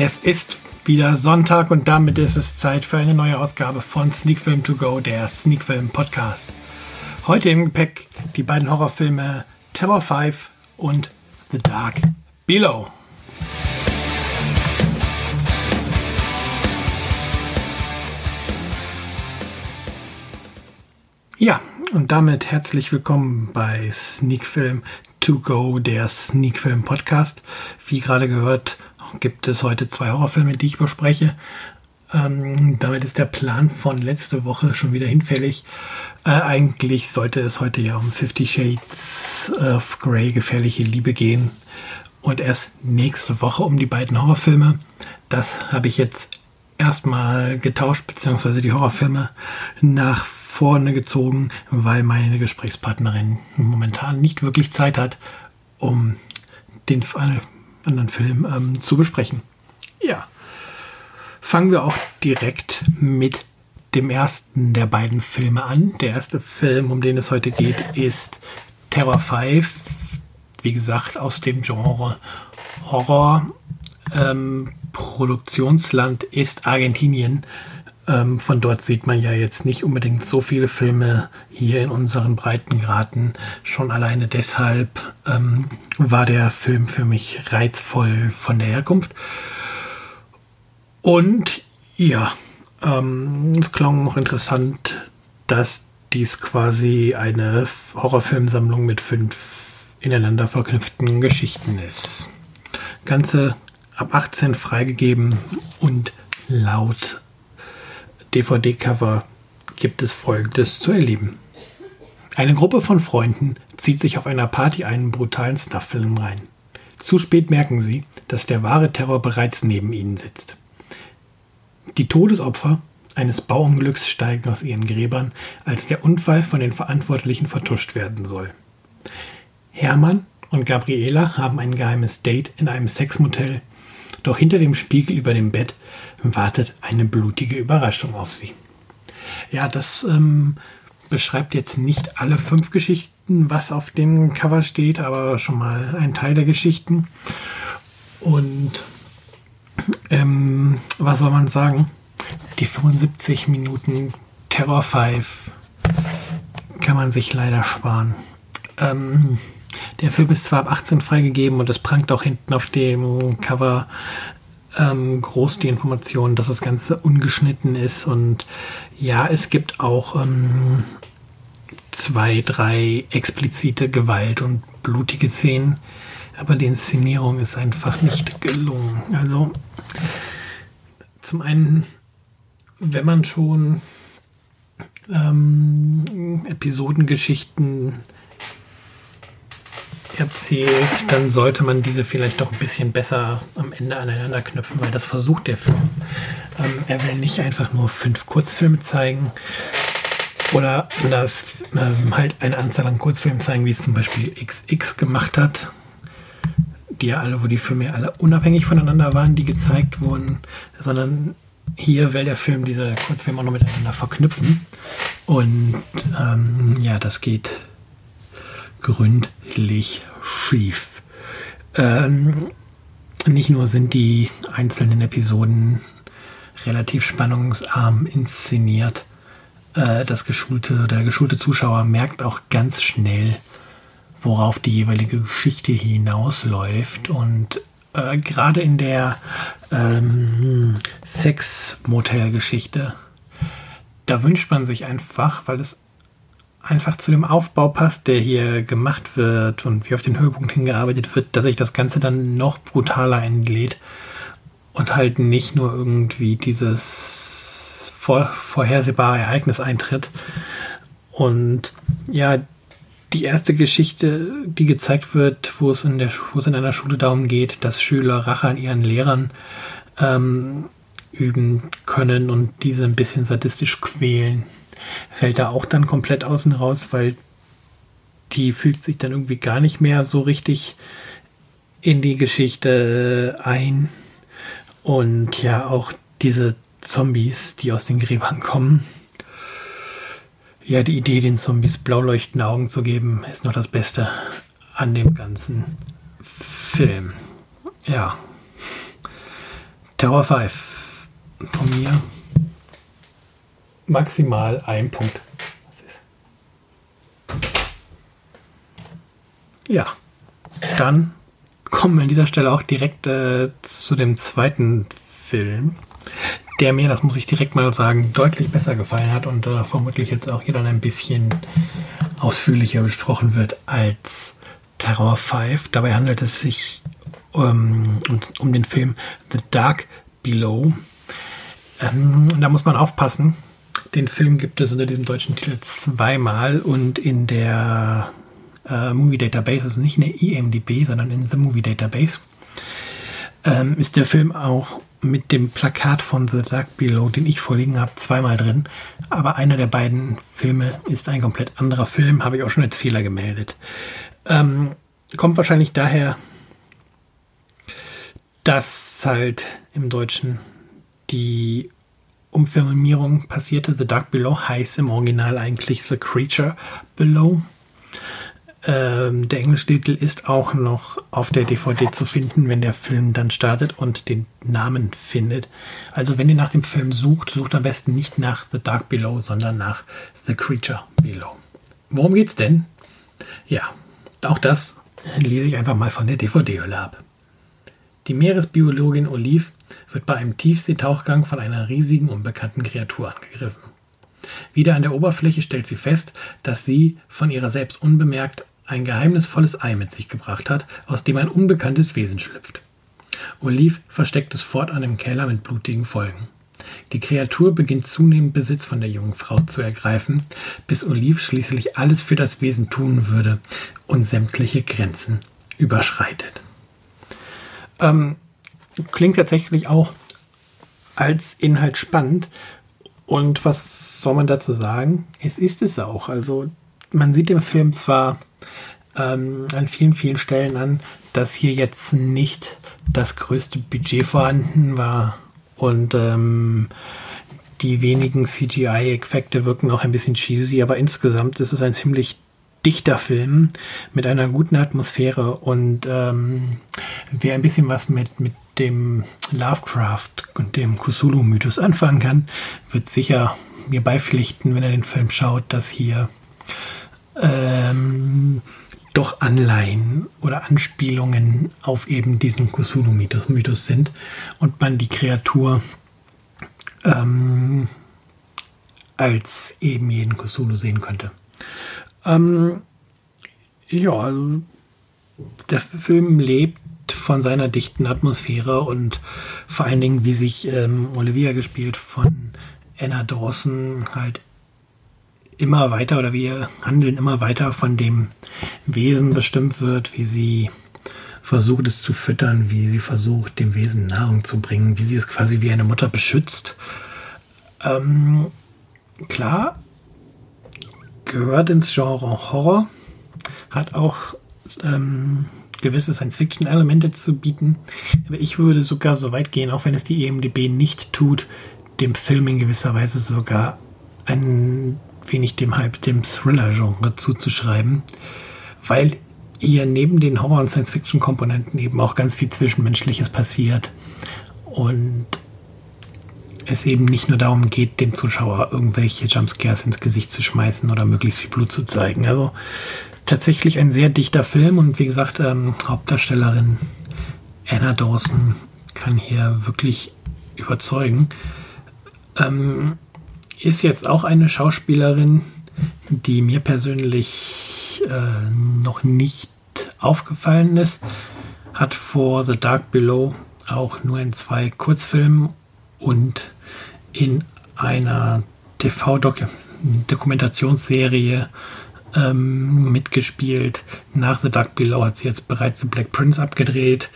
Es ist wieder Sonntag und damit ist es Zeit für eine neue Ausgabe von Sneak Film To Go, der Sneak Film Podcast. Heute im Gepäck die beiden Horrorfilme Terror 5 und The Dark Below. Ja, und damit herzlich willkommen bei Sneak Film To Go, der Sneak Film Podcast. Wie gerade gehört, gibt es heute zwei Horrorfilme, die ich bespreche. Ähm, damit ist der Plan von letzte Woche schon wieder hinfällig. Äh, eigentlich sollte es heute ja um Fifty Shades of Grey, gefährliche Liebe gehen. Und erst nächste Woche um die beiden Horrorfilme. Das habe ich jetzt erstmal getauscht, beziehungsweise die Horrorfilme nach vorne gezogen, weil meine Gesprächspartnerin momentan nicht wirklich Zeit hat, um den anderen Film ähm, zu besprechen. Ja, fangen wir auch direkt mit dem ersten der beiden Filme an. Der erste Film, um den es heute geht, ist Terror 5. Wie gesagt, aus dem Genre Horror. Ähm, Produktionsland ist Argentinien. Ähm, von dort sieht man ja jetzt nicht unbedingt so viele Filme hier in unseren Breitengraden. Schon alleine deshalb ähm, war der Film für mich reizvoll von der Herkunft. Und ja, ähm, es klang noch interessant, dass dies quasi eine Horrorfilmsammlung mit fünf ineinander verknüpften Geschichten ist. Ganze ab 18 freigegeben und laut DVD-Cover gibt es Folgendes zu erleben. Eine Gruppe von Freunden zieht sich auf einer Party einen brutalen Snuff-Film rein. Zu spät merken sie, dass der wahre Terror bereits neben ihnen sitzt. Die Todesopfer eines Bauunglücks steigen aus ihren Gräbern, als der Unfall von den Verantwortlichen vertuscht werden soll. Hermann und Gabriela haben ein geheimes Date in einem Sexmotel, doch hinter dem Spiegel über dem Bett wartet eine blutige Überraschung auf sie. Ja, das ähm, beschreibt jetzt nicht alle fünf Geschichten, was auf dem Cover steht, aber schon mal ein Teil der Geschichten. Und ähm, was soll man sagen? Die 75 Minuten Terror 5 kann man sich leider sparen. Ähm, der Film ist zwar ab 18 freigegeben und es prangt auch hinten auf dem Cover ähm, groß die Information, dass das Ganze ungeschnitten ist. Und ja, es gibt auch ähm, zwei, drei explizite Gewalt und blutige Szenen. Aber die Inszenierung ist einfach nicht gelungen. Also zum einen, wenn man schon ähm, Episodengeschichten erzählt, dann sollte man diese vielleicht doch ein bisschen besser am Ende aneinander knüpfen, weil das versucht der Film. Ähm, er will nicht einfach nur fünf Kurzfilme zeigen oder anders ähm, halt eine Anzahl an Kurzfilmen zeigen, wie es zum Beispiel XX gemacht hat. Die ja alle, wo die Filme ja alle unabhängig voneinander waren, die gezeigt wurden, sondern hier will der Film diese Kurzfilme auch noch miteinander verknüpfen. Und ähm, ja, das geht gründlich schief. Ähm, nicht nur sind die einzelnen Episoden relativ spannungsarm inszeniert, äh, das geschulte, der geschulte Zuschauer merkt auch ganz schnell, worauf die jeweilige Geschichte hinausläuft und äh, gerade in der ähm, Sex-Motel-Geschichte, da wünscht man sich einfach, weil es einfach zu dem Aufbau passt, der hier gemacht wird und wie auf den Höhepunkt hingearbeitet wird, dass sich das Ganze dann noch brutaler entlädt und halt nicht nur irgendwie dieses vor, vorhersehbare Ereignis eintritt. Und ja, die erste Geschichte, die gezeigt wird, wo es in, der, wo es in einer Schule darum geht, dass Schüler Rache an ihren Lehrern ähm, üben können und diese ein bisschen sadistisch quälen fällt da auch dann komplett außen raus, weil die fügt sich dann irgendwie gar nicht mehr so richtig in die Geschichte ein. Und ja, auch diese Zombies, die aus den Gräbern kommen. Ja, die Idee, den Zombies blau leuchtende Augen zu geben, ist noch das Beste an dem ganzen Film. Ja. Tower 5 von mir maximal ein Punkt. Ja, dann kommen wir an dieser Stelle auch direkt äh, zu dem zweiten Film, der mir, das muss ich direkt mal sagen, deutlich besser gefallen hat und äh, vermutlich jetzt auch hier dann ein bisschen ausführlicher besprochen wird als Terror 5. Dabei handelt es sich ähm, um den Film The Dark Below. Ähm, da muss man aufpassen. Den Film gibt es unter diesem deutschen Titel zweimal und in der äh, Movie Database, also nicht in der IMDb, sondern in The Movie Database, ähm, ist der Film auch mit dem Plakat von The Dark Below, den ich vorliegen habe, zweimal drin. Aber einer der beiden Filme ist ein komplett anderer Film, habe ich auch schon als Fehler gemeldet. Ähm, kommt wahrscheinlich daher, dass halt im Deutschen die Umfirmierung passierte. The Dark Below heißt im Original eigentlich The Creature Below. Ähm, der englische Titel ist auch noch auf der DVD zu finden, wenn der Film dann startet und den Namen findet. Also wenn ihr nach dem Film sucht, sucht am besten nicht nach The Dark Below, sondern nach The Creature Below. Worum geht's denn? Ja, auch das lese ich einfach mal von der DVD-Hülle ab. Die Meeresbiologin Olive wird bei einem Tiefseetauchgang von einer riesigen unbekannten Kreatur angegriffen. Wieder an der Oberfläche stellt sie fest, dass sie von ihrer selbst unbemerkt ein geheimnisvolles Ei mit sich gebracht hat, aus dem ein unbekanntes Wesen schlüpft. Olive versteckt es fortan im Keller mit blutigen Folgen. Die Kreatur beginnt zunehmend Besitz von der jungen Frau zu ergreifen, bis Olive schließlich alles für das Wesen tun würde und sämtliche Grenzen überschreitet. Ähm, klingt tatsächlich auch als Inhalt spannend. Und was soll man dazu sagen? Es ist es auch. Also man sieht im Film zwar ähm, an vielen, vielen Stellen an, dass hier jetzt nicht das größte Budget vorhanden war und ähm, die wenigen CGI-Effekte wirken auch ein bisschen cheesy, aber insgesamt ist es ein ziemlich dichter Film mit einer guten Atmosphäre und ähm, wer ein bisschen was mit, mit dem Lovecraft und dem Cthulhu-Mythos anfangen kann, wird sicher mir beipflichten, wenn er den Film schaut, dass hier ähm, doch Anleihen oder Anspielungen auf eben diesen Cthulhu-Mythos sind und man die Kreatur ähm, als eben jeden Cthulhu sehen könnte. Ähm, ja, also der Film lebt von seiner dichten Atmosphäre und vor allen Dingen, wie sich ähm, Olivia gespielt von Anna Dawson halt immer weiter oder wir handeln immer weiter von dem Wesen bestimmt wird, wie sie versucht es zu füttern, wie sie versucht, dem Wesen Nahrung zu bringen, wie sie es quasi wie eine Mutter beschützt. Ähm, klar, gehört ins Genre Horror, hat auch ähm, gewisse Science-Fiction-Elemente zu bieten. Aber ich würde sogar so weit gehen, auch wenn es die EMDB nicht tut, dem Film in gewisser Weise sogar ein wenig dem Hype dem Thriller-Genre zuzuschreiben, weil hier neben den Horror- und Science-Fiction-Komponenten eben auch ganz viel Zwischenmenschliches passiert und es eben nicht nur darum geht, dem Zuschauer irgendwelche Jumpscares ins Gesicht zu schmeißen oder möglichst viel Blut zu zeigen. Also tatsächlich ein sehr dichter Film und wie gesagt, ähm, Hauptdarstellerin Anna Dawson kann hier wirklich überzeugen. Ähm, ist jetzt auch eine Schauspielerin, die mir persönlich äh, noch nicht aufgefallen ist. Hat vor The Dark Below auch nur in zwei Kurzfilmen und in einer TV-Dokumentationsserie ähm, mitgespielt. Nach The Dark Below hat sie jetzt bereits The Black Prince abgedreht.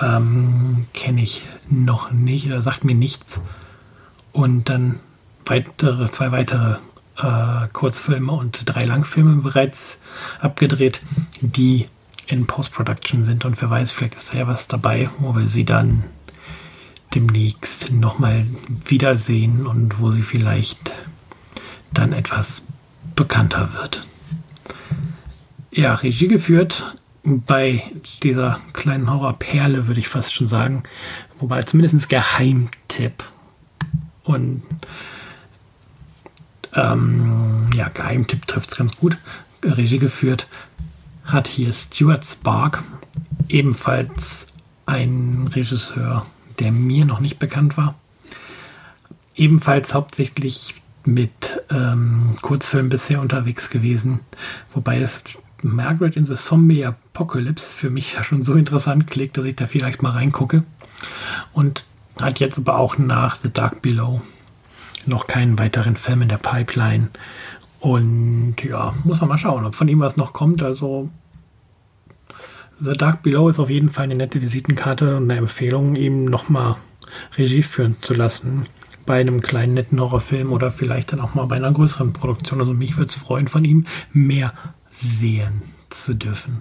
Ähm, Kenne ich noch nicht, oder sagt mir nichts. Und dann weitere, zwei weitere äh, Kurzfilme und drei Langfilme bereits abgedreht, die in Post-Production sind. Und wer weiß, vielleicht ist da ja was dabei, wo wir sie dann demnächst nochmal wiedersehen und wo sie vielleicht dann etwas bekannter wird. Ja, Regie geführt bei dieser kleinen Horrorperle, würde ich fast schon sagen. Wobei zumindest Geheimtipp. Und ähm, ja, Geheimtipp trifft es ganz gut. Regie geführt hat hier Stuart Spark, ebenfalls ein Regisseur, der mir noch nicht bekannt war. Ebenfalls hauptsächlich mit ähm, Kurzfilmen bisher unterwegs gewesen, wobei es Margaret in the Zombie Apocalypse für mich ja schon so interessant klingt, dass ich da vielleicht mal reingucke. Und hat jetzt aber auch nach The Dark Below noch keinen weiteren Film in der Pipeline. Und ja, muss man mal schauen, ob von ihm was noch kommt. Also The Dark Below ist auf jeden Fall eine nette Visitenkarte und eine Empfehlung, ihm nochmal Regie führen zu lassen bei einem kleinen netten Horrorfilm oder vielleicht dann auch mal bei einer größeren Produktion. Also mich würde es freuen, von ihm mehr sehen zu dürfen.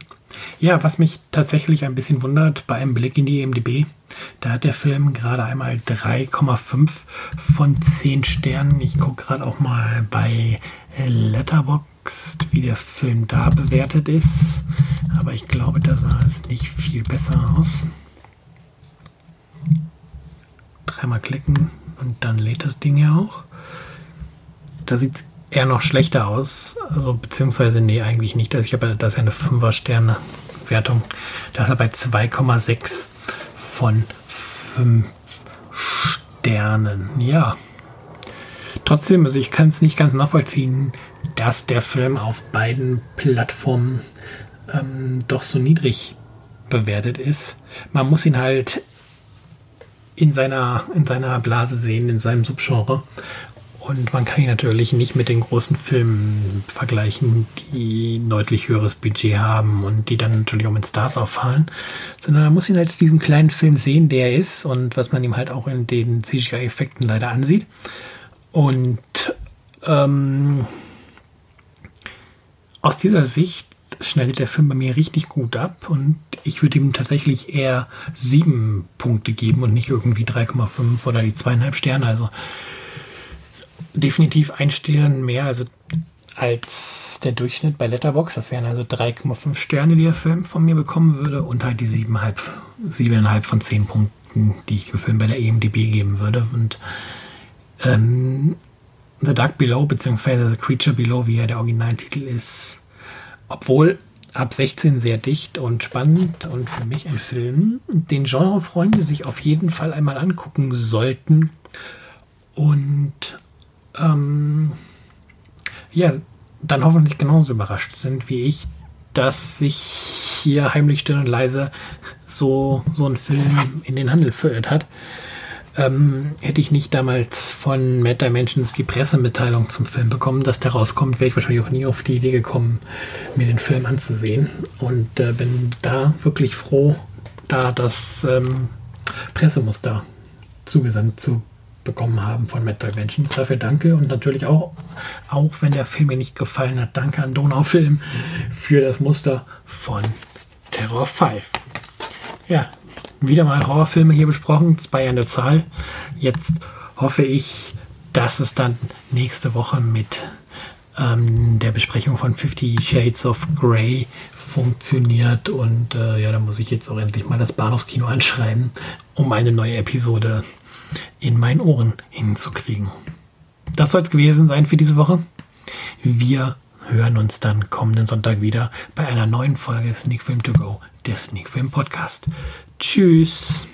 Ja, was mich tatsächlich ein bisschen wundert bei einem Blick in die MDB, da hat der Film gerade einmal 3,5 von 10 Sternen. Ich gucke gerade auch mal bei Letterboxd, wie der Film da bewertet ist. Aber ich glaube, da sah es nicht viel besser aus. Dreimal klicken und dann lädt das Ding ja auch. Da sieht es eher noch schlechter aus. Also, beziehungsweise, nee, eigentlich nicht. Ich habe das ist ja eine 5er-Sterne-Wertung. Da ist er bei 2,6 von 5 Sternen. Ja. Trotzdem, also ich kann es nicht ganz nachvollziehen, dass der Film auf beiden Plattformen ähm, doch so niedrig bewertet ist. Man muss ihn halt in seiner, in seiner Blase sehen, in seinem Subgenre. Und man kann ihn natürlich nicht mit den großen Filmen vergleichen, die ein deutlich höheres Budget haben und die dann natürlich auch mit Stars auffallen, sondern man muss ihn als diesen kleinen Film sehen, der er ist und was man ihm halt auch in den CGI-Effekten leider ansieht. Und ähm, aus dieser Sicht schneidet der Film bei mir richtig gut ab und ich würde ihm tatsächlich eher sieben Punkte geben und nicht irgendwie 3,5 oder die zweieinhalb Sterne. Also definitiv ein Stern mehr, also als der Durchschnitt bei Letterbox. Das wären also 3,5 Sterne, die der Film von mir bekommen würde und halt die 7,5, 7,5 von 10 Punkten, die ich dem Film bei der EMDB geben würde. Und ähm, The Dark Below, beziehungsweise The Creature Below, wie ja der Originaltitel ist, obwohl ab 16 sehr dicht und spannend und für mich ein Film, den Genrefreunde sich auf jeden Fall einmal angucken sollten. Und ähm, ja, dann hoffentlich genauso überrascht sind wie ich, dass sich hier heimlich still und leise so, so ein Film in den Handel verirrt hat. Ähm, hätte ich nicht damals von Mad Dimensions die Pressemitteilung zum Film bekommen, dass der rauskommt, wäre ich wahrscheinlich auch nie auf die Idee gekommen, mir den Film anzusehen. Und äh, bin da wirklich froh, da das ähm, Pressemuster zugesandt zu bekommen haben von Mad Dimensions. Dafür danke und natürlich auch, auch wenn der Film mir nicht gefallen hat, danke an Donaufilm für das Muster von Terror 5. Ja, wieder mal Horrorfilme hier besprochen, zwei an der Zahl. Jetzt hoffe ich, dass es dann nächste Woche mit ähm, der Besprechung von Fifty Shades of Grey funktioniert. Und äh, ja, da muss ich jetzt auch endlich mal das Bahnhofskino anschreiben, um eine neue Episode in meinen Ohren hinzukriegen. Das soll es gewesen sein für diese Woche. Wir hören uns dann kommenden Sonntag wieder bei einer neuen Folge Sneak Film To Go, der Sneak Film Podcast. Tschüss.